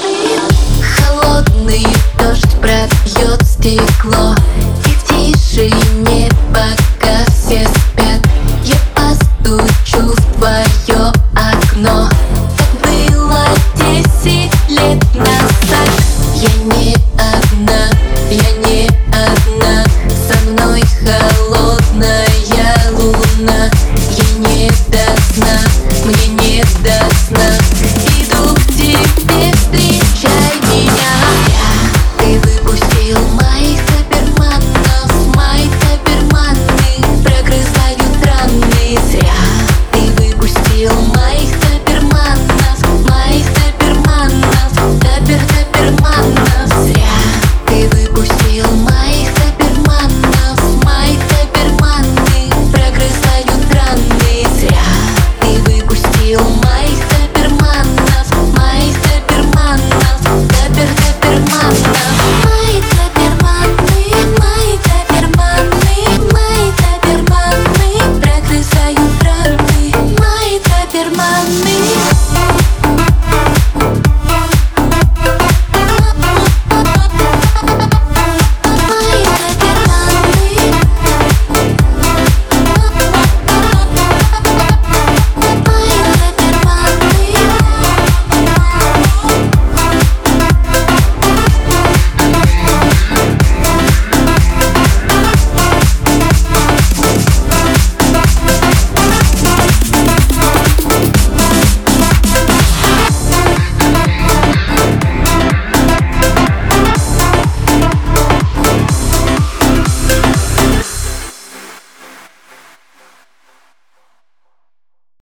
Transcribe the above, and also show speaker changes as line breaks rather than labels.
believe